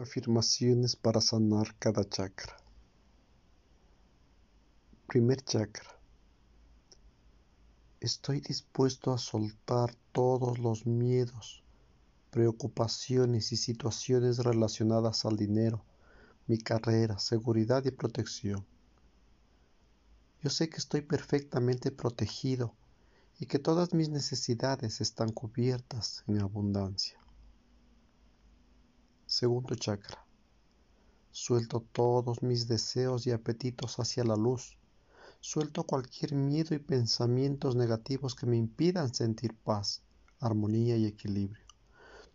Afirmaciones para sanar cada chakra. Primer chakra. Estoy dispuesto a soltar todos los miedos, preocupaciones y situaciones relacionadas al dinero, mi carrera, seguridad y protección. Yo sé que estoy perfectamente protegido y que todas mis necesidades están cubiertas en abundancia. Segundo chakra. Suelto todos mis deseos y apetitos hacia la luz. Suelto cualquier miedo y pensamientos negativos que me impidan sentir paz, armonía y equilibrio.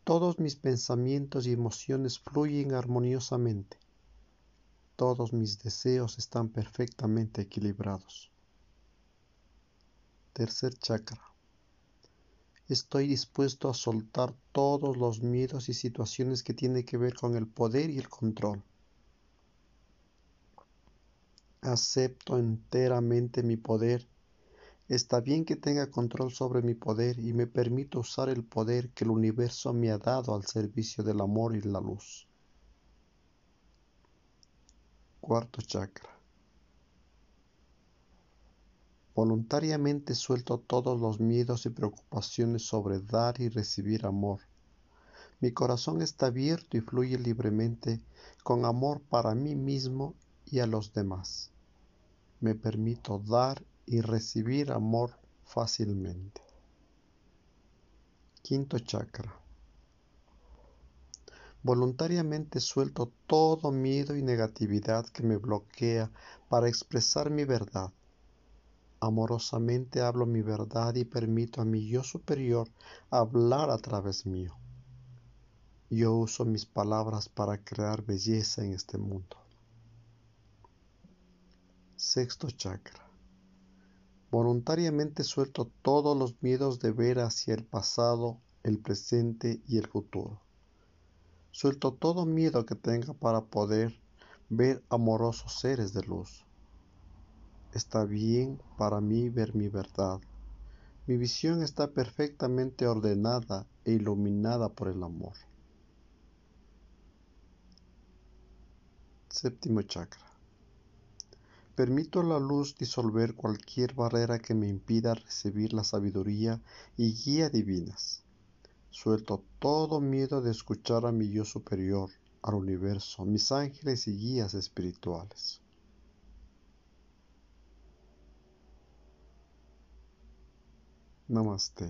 Todos mis pensamientos y emociones fluyen armoniosamente. Todos mis deseos están perfectamente equilibrados. Tercer chakra. Estoy dispuesto a soltar todos los miedos y situaciones que tienen que ver con el poder y el control. Acepto enteramente mi poder. Está bien que tenga control sobre mi poder y me permito usar el poder que el universo me ha dado al servicio del amor y la luz. Cuarto chakra. Voluntariamente suelto todos los miedos y preocupaciones sobre dar y recibir amor. Mi corazón está abierto y fluye libremente con amor para mí mismo y a los demás. Me permito dar y recibir amor fácilmente. Quinto chakra. Voluntariamente suelto todo miedo y negatividad que me bloquea para expresar mi verdad Amorosamente hablo mi verdad y permito a mi yo superior hablar a través mío. Yo uso mis palabras para crear belleza en este mundo. Sexto chakra. Voluntariamente suelto todos los miedos de ver hacia el pasado, el presente y el futuro. Suelto todo miedo que tenga para poder ver amorosos seres de luz. Está bien para mí ver mi verdad. Mi visión está perfectamente ordenada e iluminada por el amor. Séptimo chakra. Permito a la luz disolver cualquier barrera que me impida recibir la sabiduría y guía divinas. Suelto todo miedo de escuchar a mi yo superior, al universo, mis ángeles y guías espirituales. नमस्ते